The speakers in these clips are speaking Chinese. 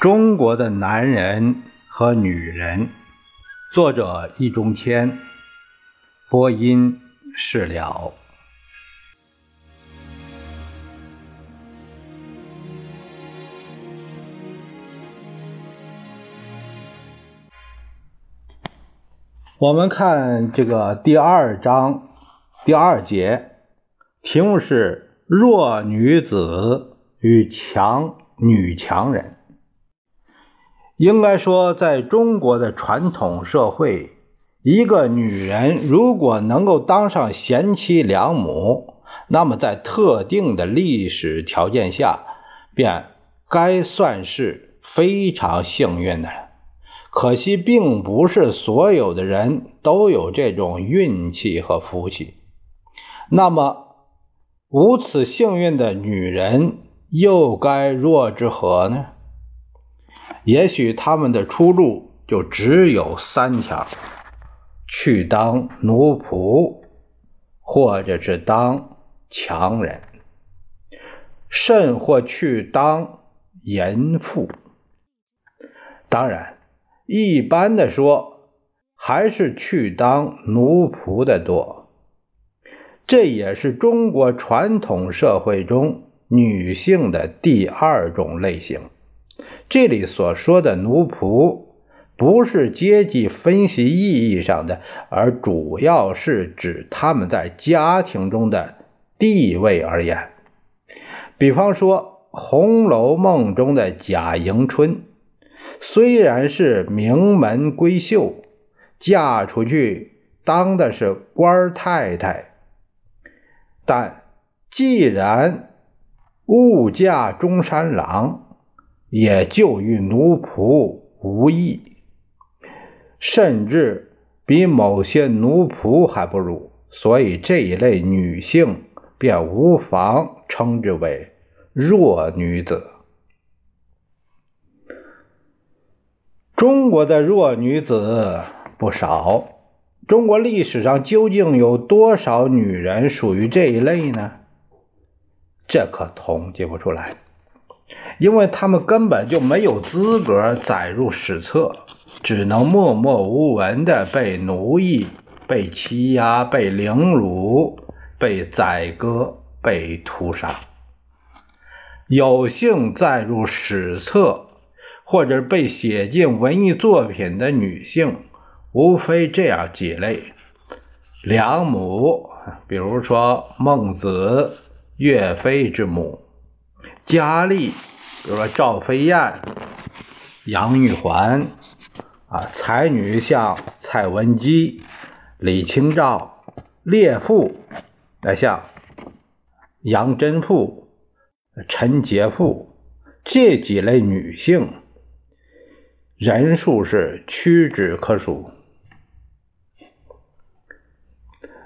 中国的男人和女人，作者易中天，播音释了。我们看这个第二章第二节，题目是“弱女子与强女强人”。应该说，在中国的传统社会，一个女人如果能够当上贤妻良母，那么在特定的历史条件下，便该算是非常幸运的了。可惜，并不是所有的人都有这种运气和福气。那么，无此幸运的女人，又该若之何呢？也许他们的出路就只有三条：去当奴仆，或者是当强人，甚或去当淫妇。当然，一般的说，还是去当奴仆的多。这也是中国传统社会中女性的第二种类型。这里所说的奴仆，不是阶级分析意义上的，而主要是指他们在家庭中的地位而言。比方说，《红楼梦》中的贾迎春，虽然是名门闺秀，嫁出去当的是官太太，但既然误嫁中山狼。也就与奴仆无异，甚至比某些奴仆还不如，所以这一类女性便无妨称之为弱女子。中国的弱女子不少，中国历史上究竟有多少女人属于这一类呢？这可统计不出来。因为他们根本就没有资格载入史册，只能默默无闻的被奴役、被欺压、被凌辱、被宰割、被屠杀。有幸载入史册或者被写进文艺作品的女性，无非这样几类：良母，比如说孟子、岳飞之母。佳丽，比如说赵飞燕、杨玉环，啊，才女像蔡文姬、李清照；烈妇，那像杨真妇、陈洁妇，这几类女性，人数是屈指可数。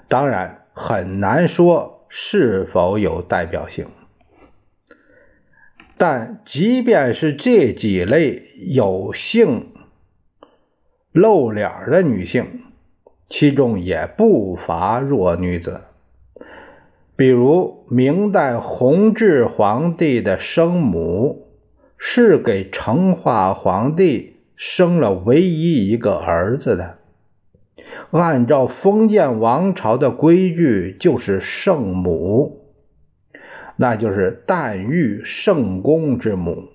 当然，很难说是否有代表性。但即便是这几类有幸露脸的女性，其中也不乏弱女子。比如明代弘治皇帝的生母，是给成化皇帝生了唯一一个儿子的。按照封建王朝的规矩，就是圣母。那就是诞育圣公之母，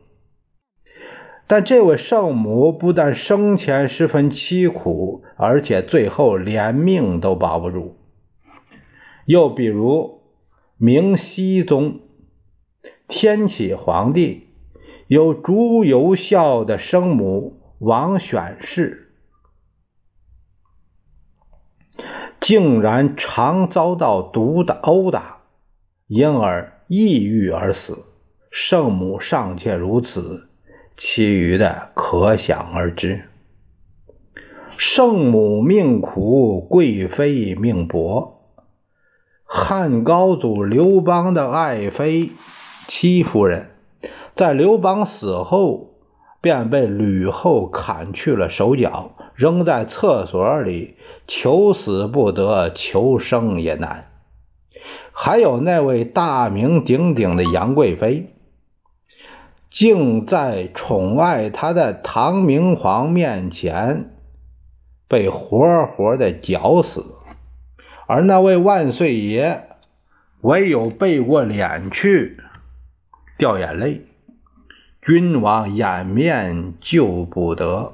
但这位圣母不但生前十分凄苦，而且最后连命都保不住。又比如明熹宗天启皇帝有朱由校的生母王选氏，竟然常遭到毒打殴打，因而。抑郁而死，圣母尚且如此，其余的可想而知。圣母命苦，贵妃命薄。汉高祖刘邦的爱妃戚夫人，在刘邦死后，便被吕后砍去了手脚，扔在厕所里，求死不得，求生也难。还有那位大名鼎鼎的杨贵妃，竟在宠爱她的唐明皇面前被活活的绞死，而那位万岁爷唯有背过脸去掉眼泪。君王掩面救不得，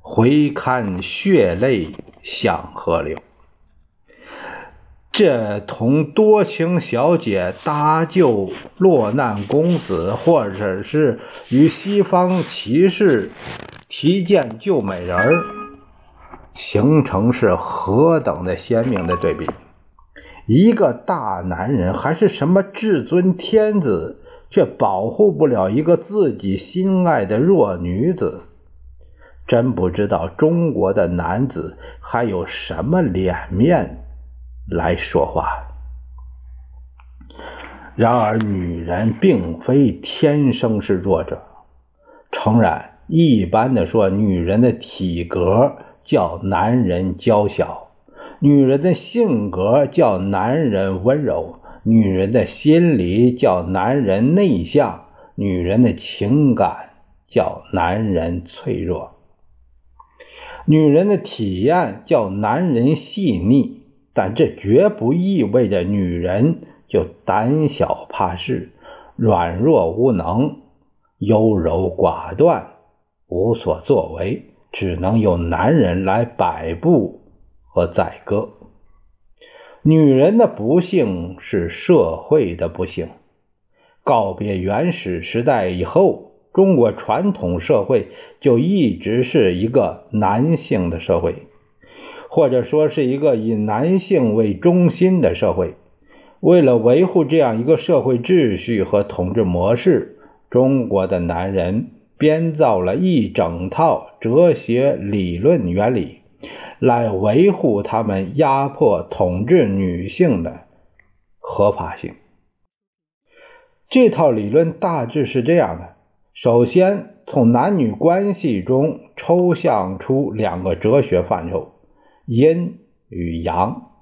回看血泪向河流。这同多情小姐搭救落难公子，或者是与西方骑士提剑救美人儿，形成是何等的鲜明的对比！一个大男人还是什么至尊天子，却保护不了一个自己心爱的弱女子，真不知道中国的男子还有什么脸面。来说话。然而，女人并非天生是弱者。诚然，一般的说，女人的体格叫男人娇小，女人的性格叫男人温柔，女人的心理叫男人内向，女人的情感叫男人脆弱，女人的体验叫男人细腻。但这绝不意味着女人就胆小怕事、软弱无能、优柔寡断、无所作为，只能由男人来摆布和宰割。女人的不幸是社会的不幸。告别原始时代以后，中国传统社会就一直是一个男性的社会。或者说是一个以男性为中心的社会。为了维护这样一个社会秩序和统治模式，中国的男人编造了一整套哲学理论原理，来维护他们压迫统治女性的合法性。这套理论大致是这样的：首先，从男女关系中抽象出两个哲学范畴。阴与阳，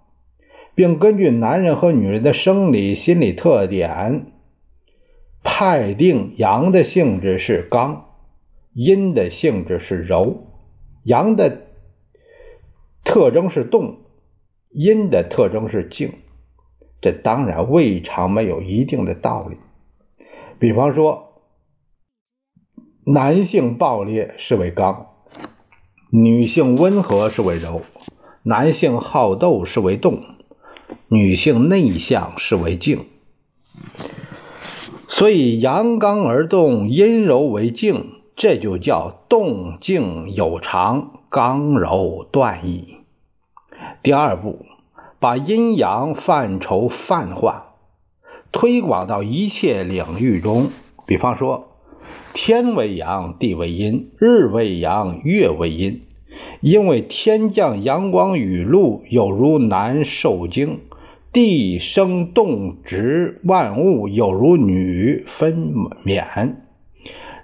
并根据男人和女人的生理心理特点，判定阳的性质是刚，阴的性质是柔。阳的特征是动，阴的特征是静。这当然未尝没有一定的道理。比方说，男性暴烈是为刚，女性温和是为柔。男性好斗是为动，女性内向是为静，所以阳刚而动，阴柔为静，这就叫动静有常，刚柔断义。第二步，把阴阳范畴泛化，推广到一切领域中。比方说，天为阳，地为阴，日为阳，月为阴。因为天降阳光雨露，有如男受精；地生动植万物，有如女分娩。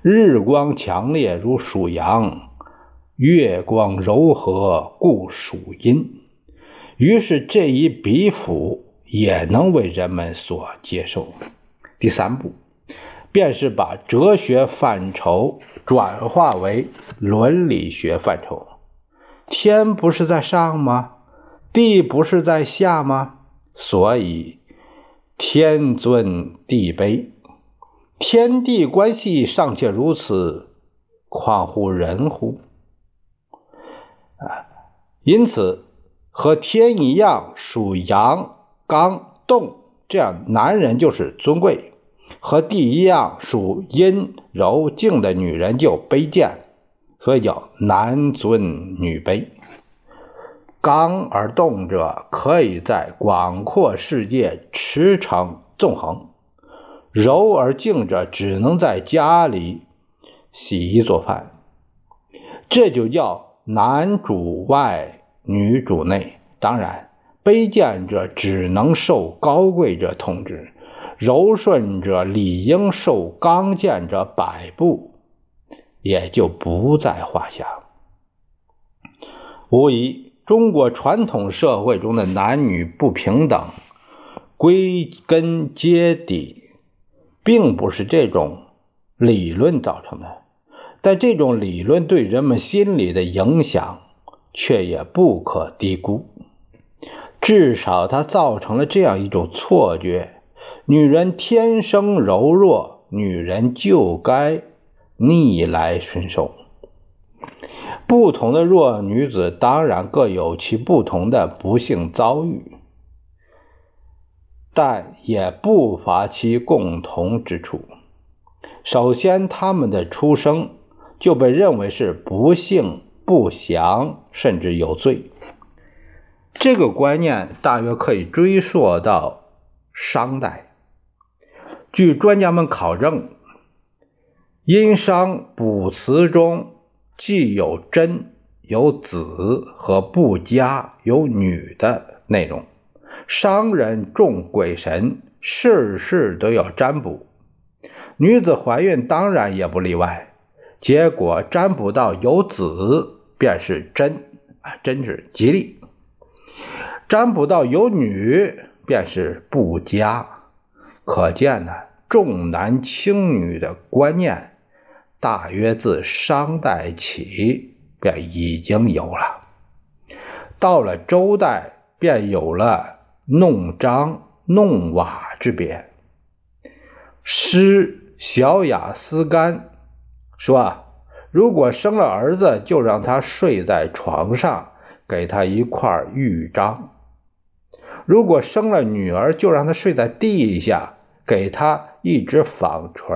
日光强烈，如属阳；月光柔和，故属阴。于是这一比辅也能为人们所接受。第三步，便是把哲学范畴转化为伦理学范畴。天不是在上吗？地不是在下吗？所以天尊地卑，天地关系尚且如此，况乎人乎？啊，因此和天一样属阳刚动，这样男人就是尊贵；和地一样属阴柔静的女人就卑贱。所以叫男尊女卑，刚而动者可以在广阔世界驰骋纵横，柔而静者只能在家里洗衣做饭。这就叫男主外，女主内。当然，卑贱者只能受高贵者统治，柔顺者理应受刚健者摆布。也就不在话下。无疑，中国传统社会中的男女不平等，归根结底，并不是这种理论造成的，但这种理论对人们心理的影响却也不可低估。至少它造成了这样一种错觉：女人天生柔弱，女人就该逆来顺受。不同的弱女子当然各有其不同的不幸遭遇，但也不乏其共同之处。首先，她们的出生就被认为是不幸、不祥，甚至有罪。这个观念大约可以追溯到商代。据专家们考证，殷商卜辞中既有真、有子和不家有女的内容。商人重鬼神，事事都要占卜。女子怀孕当然也不例外，结果占卜到有子便是真啊，真是吉利；占卜到有女便是不佳。可见呢，重男轻女的观念大约自商代起便已经有了，到了周代便有了弄璋弄瓦之别。诗。小雅思干说：“，如果生了儿子，就让他睡在床上，给他一块玉章；如果生了女儿，就让他睡在地下，给他一只纺锤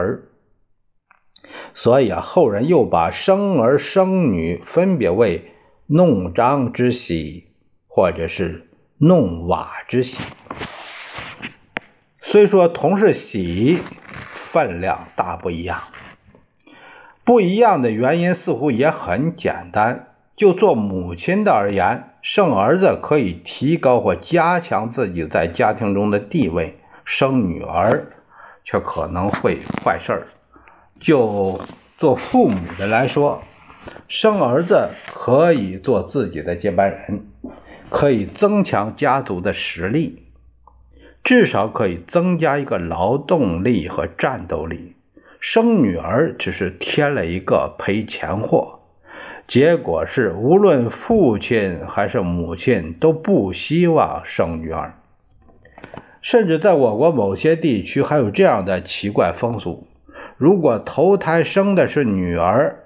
所以啊，后人又把生儿生女分别为弄璋之喜，或者是弄瓦之喜。虽说同是喜。分量大不一样，不一样的原因似乎也很简单。就做母亲的而言，生儿子可以提高或加强自己在家庭中的地位；生女儿却可能会坏事儿。就做父母的来说，生儿子可以做自己的接班人，可以增强家族的实力。至少可以增加一个劳动力和战斗力。生女儿只是添了一个赔钱货，结果是无论父亲还是母亲都不希望生女儿。甚至在我国某些地区还有这样的奇怪风俗：如果头胎生的是女儿，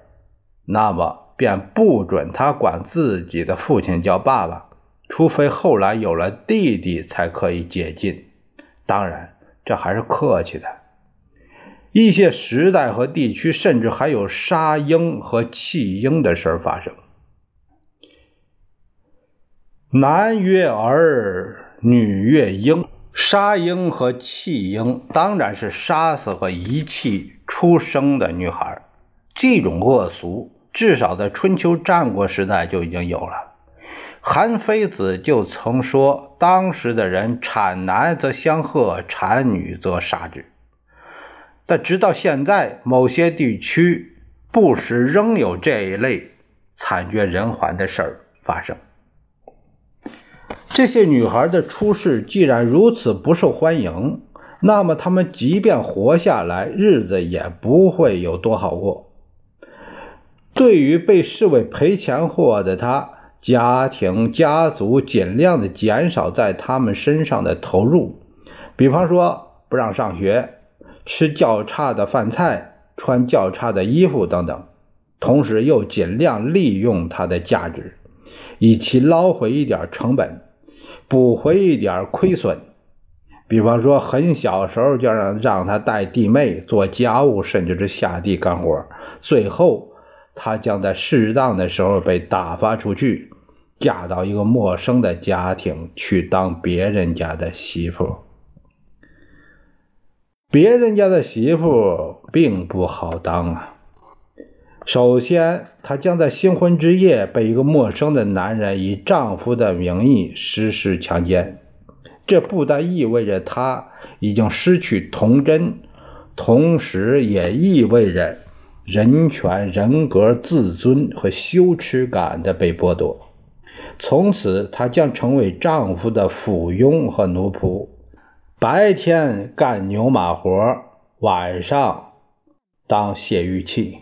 那么便不准她管自己的父亲叫爸爸，除非后来有了弟弟才可以解禁。当然，这还是客气的。一些时代和地区，甚至还有杀婴和弃婴的事儿发生。男曰儿，女曰婴。杀婴和弃婴，当然是杀死和遗弃出生的女孩。这种恶俗，至少在春秋战国时代就已经有了。韩非子就曾说：“当时的人产男则相贺，产女则杀之。”但直到现在，某些地区不时仍有这一类惨绝人寰的事儿发生。这些女孩的出世既然如此不受欢迎，那么他们即便活下来，日子也不会有多好过。对于被视为赔钱货的他，家庭、家族尽量的减少在他们身上的投入，比方说不让上学、吃较差的饭菜、穿较差的衣服等等，同时又尽量利用它的价值，以其捞回一点成本，补回一点亏损。比方说，很小时候就让让他带弟妹做家务，甚至是下地干活，最后。她将在适当的时候被打发出去，嫁到一个陌生的家庭去当别人家的媳妇。别人家的媳妇并不好当啊。首先，她将在新婚之夜被一个陌生的男人以丈夫的名义实施强奸，这不但意味着她已经失去童真，同时也意味着。人权、人格、自尊和羞耻感的被剥夺，从此她将成为丈夫的附庸和奴仆，白天干牛马活，晚上当泄欲气，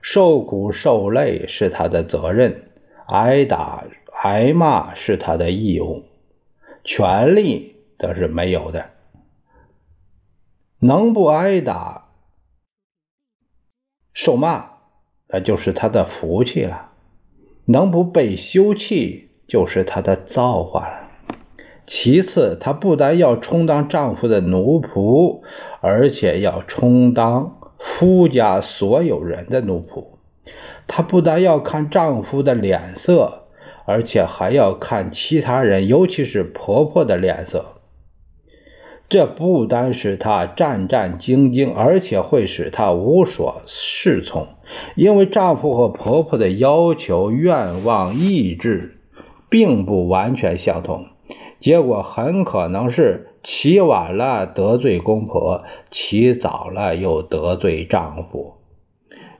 受苦受累是她的责任，挨打挨骂是她的义务，权利则是没有的。能不挨打、受骂，那就是他的福气了；能不被休弃，就是他的造化了。其次，她不但要充当丈夫的奴仆，而且要充当夫家所有人的奴仆。她不但要看丈夫的脸色，而且还要看其他人，尤其是婆婆的脸色。这不单使她战战兢兢，而且会使她无所适从，因为丈夫和婆婆的要求、愿望、意志并不完全相同。结果很可能是起晚了得罪公婆，起早了又得罪丈夫，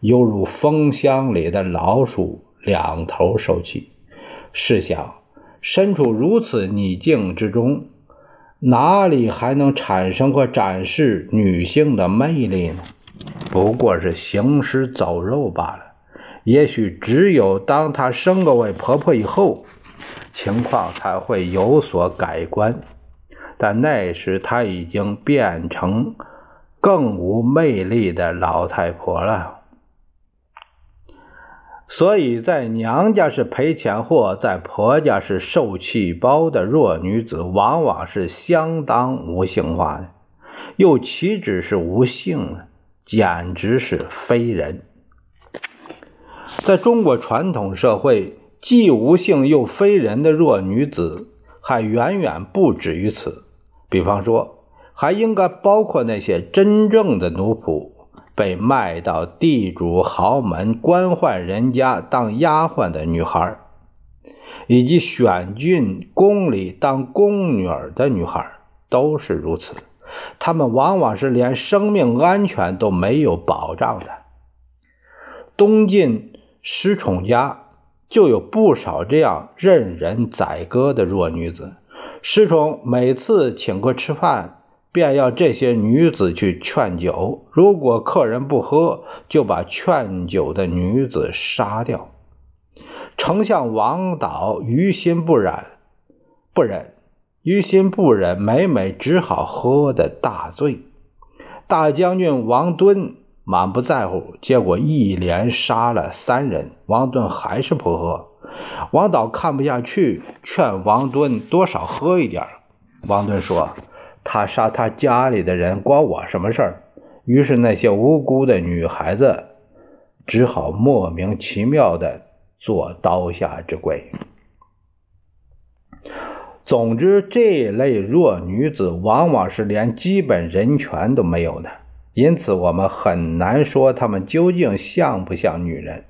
犹如蜂箱里的老鼠，两头受气。试想，身处如此逆境之中，哪里还能产生和展示女性的魅力呢？不过是行尸走肉罢了。也许只有当她升格为婆婆以后。情况才会有所改观，但那时她已经变成更无魅力的老太婆了。所以在娘家是赔钱货，在婆家是受气包的弱女子，往往是相当无性化的，又岂止是无性呢？简直是非人。在中国传统社会。既无性又非人的弱女子还远远不止于此。比方说，还应该包括那些真正的奴仆，被卖到地主豪门、官宦人家当丫鬟的女孩，以及选进宫里当宫女儿的女孩，都是如此。她们往往是连生命安全都没有保障的。东晋石崇家。就有不少这样任人宰割的弱女子。石崇每次请客吃饭，便要这些女子去劝酒。如果客人不喝，就把劝酒的女子杀掉。丞相王导于心不忍，不忍，于心不忍，每每只好喝的大醉。大将军王敦。满不在乎，结果一连杀了三人。王敦还是不喝。王导看不下去，劝王敦多少喝一点。王敦说：“他杀他家里的人，关我什么事儿？”于是那些无辜的女孩子只好莫名其妙的做刀下之鬼。总之，这类弱女子往往是连基本人权都没有的。因此，我们很难说她们究竟像不像女人。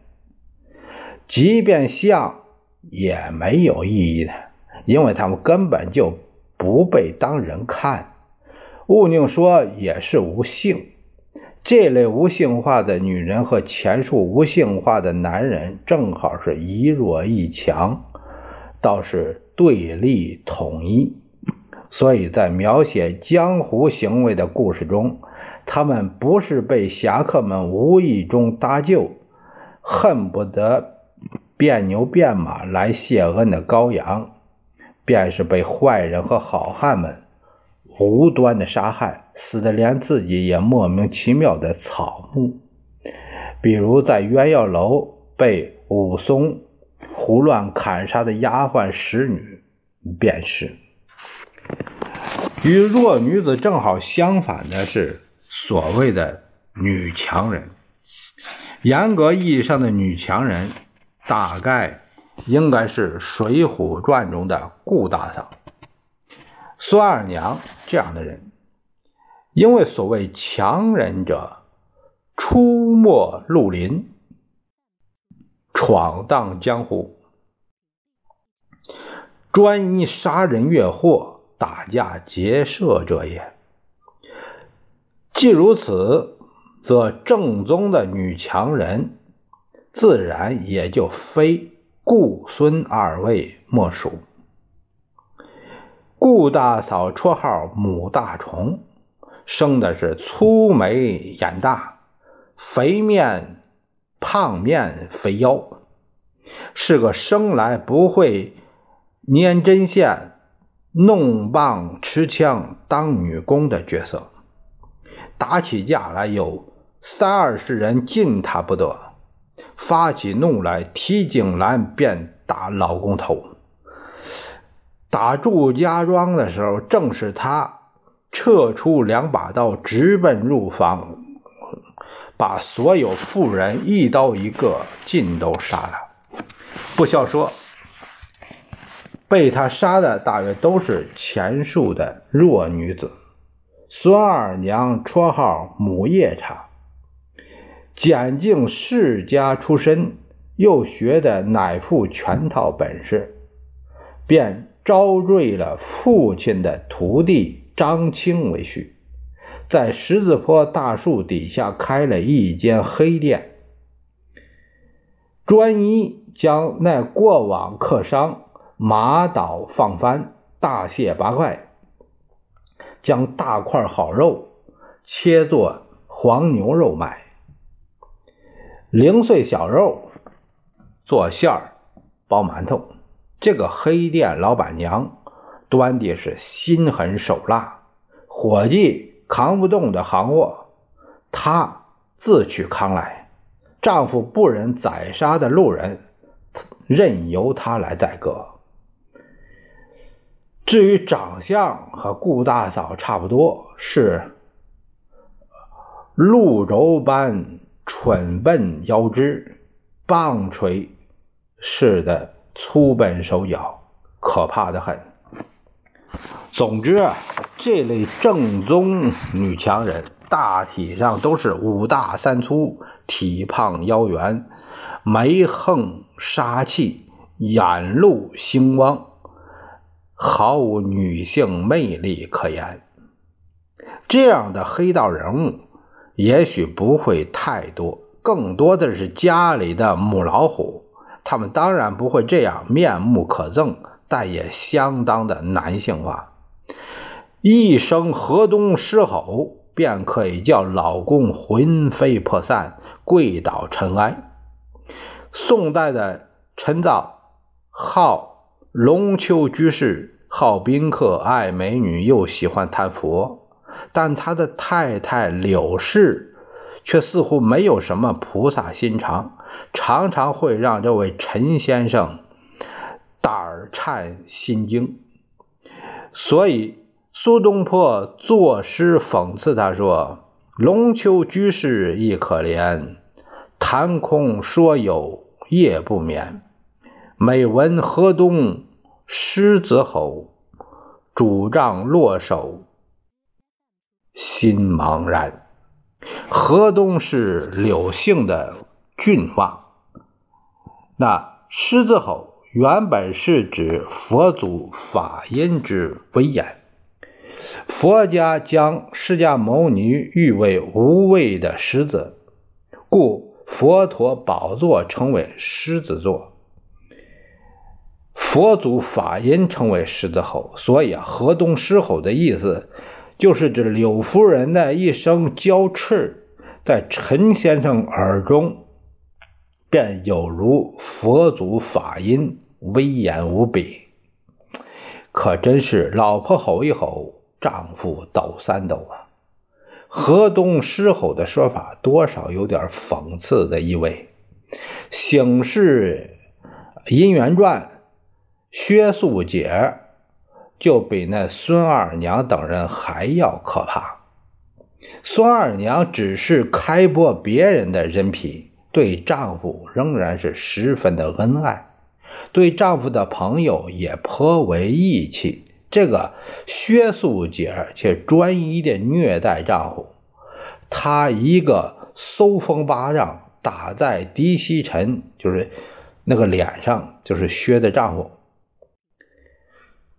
即便像，也没有意义的，因为她们根本就不被当人看。毋宁说，也是无性。这类无性化的女人和前述无性化的男人，正好是一弱一强，倒是对立统一。所以在描写江湖行为的故事中，他们不是被侠客们无意中搭救，恨不得变牛变马来谢恩的羔羊，便是被坏人和好汉们无端的杀害，死的连自己也莫名其妙的草木。比如在鸳鸯楼被武松胡乱砍杀的丫鬟使女，便是。与弱女子正好相反的是。所谓的女强人，严格意义上的女强人，大概应该是《水浒传》中的顾大嫂、孙二娘这样的人。因为所谓强人者，出没绿林，闯荡江湖，专一杀人越货、打架劫舍者也。既如此，则正宗的女强人，自然也就非顾孙二位莫属。顾大嫂绰号母大虫，生的是粗眉眼大，肥面、胖面、肥腰，是个生来不会粘针线、弄棒持枪当女工的角色。打起架来有三二十人禁他不得，发起怒来提井栏便打老公头。打祝家庄的时候，正是他撤出两把刀，直奔入房，把所有妇人一刀一个尽都杀了。不消说，被他杀的大约都是前述的弱女子。孙二娘绰号母夜叉，简净世家出身，又学的乃父全套本事，便招赘了父亲的徒弟张青为婿，在十字坡大树底下开了一间黑店，专一将那过往客商马倒放翻，大卸八块。将大块好肉切作黄牛肉卖，零碎小肉做馅儿包馒头。这个黑店老板娘端的是心狠手辣，伙计扛不动的行货，她自去扛来。丈夫不忍宰杀的路人，任由她来宰割。至于长相和顾大嫂差不多，是鹿轴般蠢笨腰肢，棒槌似的粗笨手脚，可怕的很。总之，这类正宗女强人大体上都是五大三粗，体胖腰圆，眉横杀气，眼露星光。毫无女性魅力可言，这样的黑道人物也许不会太多，更多的是家里的母老虎。他们当然不会这样面目可憎，但也相当的男性化。一声河东狮吼，便可以叫老公魂飞魄散、跪倒尘埃。宋代的陈造号。龙丘居士好宾客，爱美女，又喜欢谈佛，但他的太太柳氏却似乎没有什么菩萨心肠，常常会让这位陈先生胆颤心惊。所以苏东坡作诗讽刺他说：“龙丘居士亦可怜，谈空说有夜不眠。”每闻河东狮子吼，主杖落手心茫然。河东是柳姓的郡望，那狮子吼原本是指佛祖法音之威严。佛家将释迦牟尼誉为无畏的狮子，故佛陀宝座称为狮子座。佛祖法音称为狮子吼，所以，河东狮吼的意思就是指柳夫人的一声娇斥，在陈先生耳中便有如佛祖法音，威严无比。可真是老婆吼一吼，丈夫抖三抖啊！河东狮吼的说法多少有点讽刺的意味。《醒世姻缘传》。薛素姐就比那孙二娘等人还要可怕。孙二娘只是开剥别人的人皮，对丈夫仍然是十分的恩爱，对丈夫的朋友也颇为义气。这个薛素姐却专一的虐待丈夫，她一个搜风巴掌打在狄希臣，就是那个脸上，就是薛的丈夫。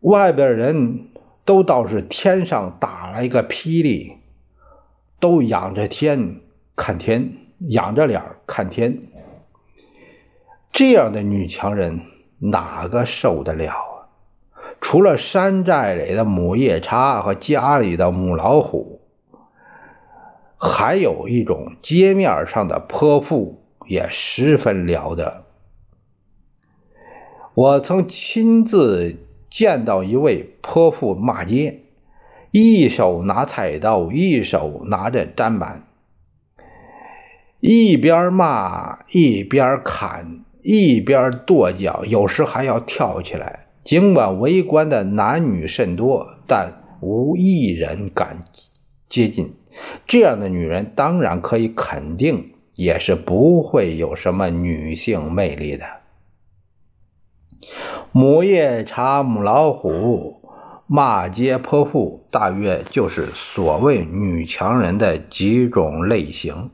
外边人都倒是天上打了一个霹雳，都仰着天看天，仰着脸看天。这样的女强人哪个受得了啊？除了山寨里的母夜叉和家里的母老虎，还有一种街面上的泼妇也十分了得。我曾亲自见到一位泼妇骂街，一手拿菜刀，一手拿着砧板，一边骂一边砍，一边跺脚，有时还要跳起来。尽管围观的男女甚多，但无一人敢接近。这样的女人，当然可以肯定，也是不会有什么女性魅力的。母夜叉、母老虎、骂街泼妇，大约就是所谓女强人的几种类型。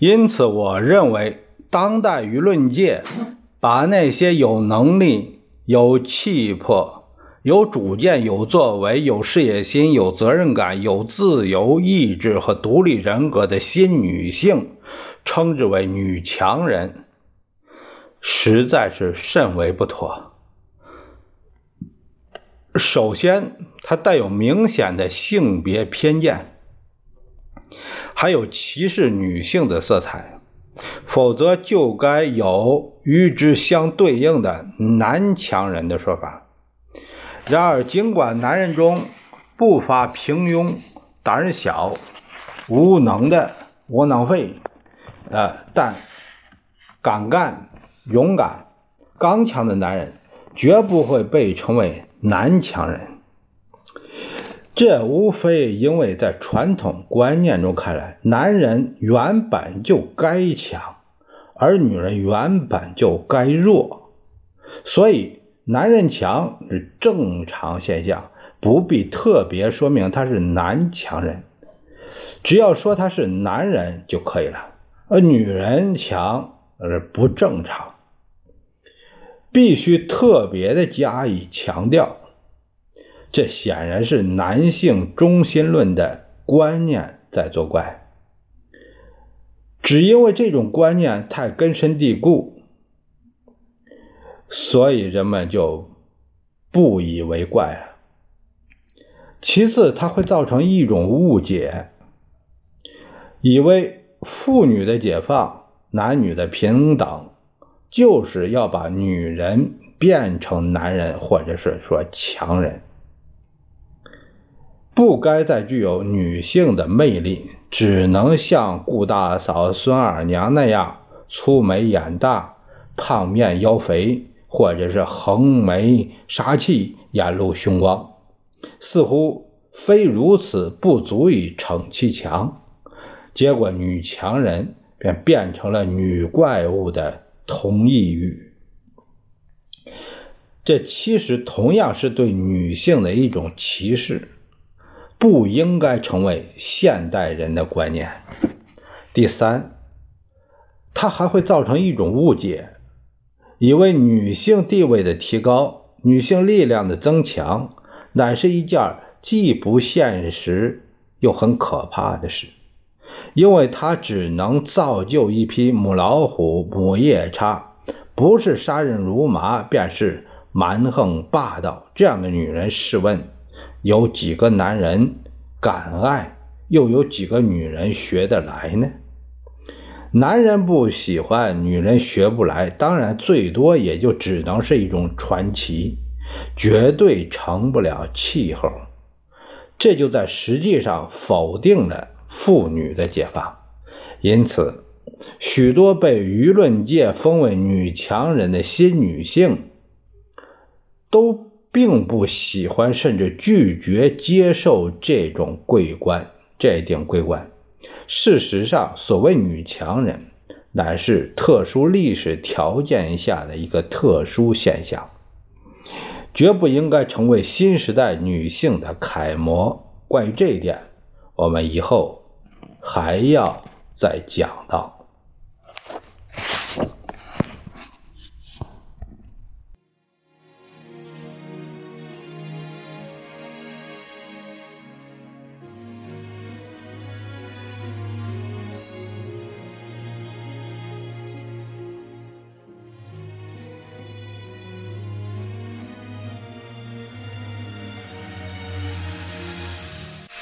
因此，我认为当代舆论界把那些有能力、有气魄、有主见、有作为、有事业心、有责任感、有自由意志和独立人格的新女性，称之为女强人。实在是甚为不妥。首先，它带有明显的性别偏见，还有歧视女性的色彩，否则就该有与之相对应的男强人的说法。然而，尽管男人中不乏平庸、胆小、无能的窝囊废，呃，但敢干。勇敢、刚强的男人绝不会被称为男强人。这无非因为在传统观念中看来，男人原本就该强，而女人原本就该弱，所以男人强是正常现象，不必特别说明他是男强人，只要说他是男人就可以了。而女人强而不正常。必须特别的加以强调，这显然是男性中心论的观念在作怪。只因为这种观念太根深蒂固，所以人们就不以为怪了。其次，它会造成一种误解，以为妇女的解放、男女的平等。就是要把女人变成男人，或者是说强人，不该再具有女性的魅力，只能像顾大嫂、孙二娘那样粗眉眼大、胖面腰肥，或者是横眉杀气、眼露凶光，似乎非如此不足以逞其强，结果女强人便变成了女怪物的。同意语，这其实同样是对女性的一种歧视，不应该成为现代人的观念。第三，它还会造成一种误解，以为女性地位的提高、女性力量的增强，乃是一件既不现实又很可怕的事。因为他只能造就一批母老虎、母夜叉，不是杀人如麻，便是蛮横霸道。这样的女人，试问有几个男人敢爱？又有几个女人学得来呢？男人不喜欢，女人学不来，当然最多也就只能是一种传奇，绝对成不了气候。这就在实际上否定了。妇女的解放，因此，许多被舆论界封为女强人的新女性，都并不喜欢，甚至拒绝接受这种桂冠。这顶桂冠，事实上，所谓女强人，乃是特殊历史条件下的一个特殊现象，绝不应该成为新时代女性的楷模。关于这一点，我们以后。还要再讲到。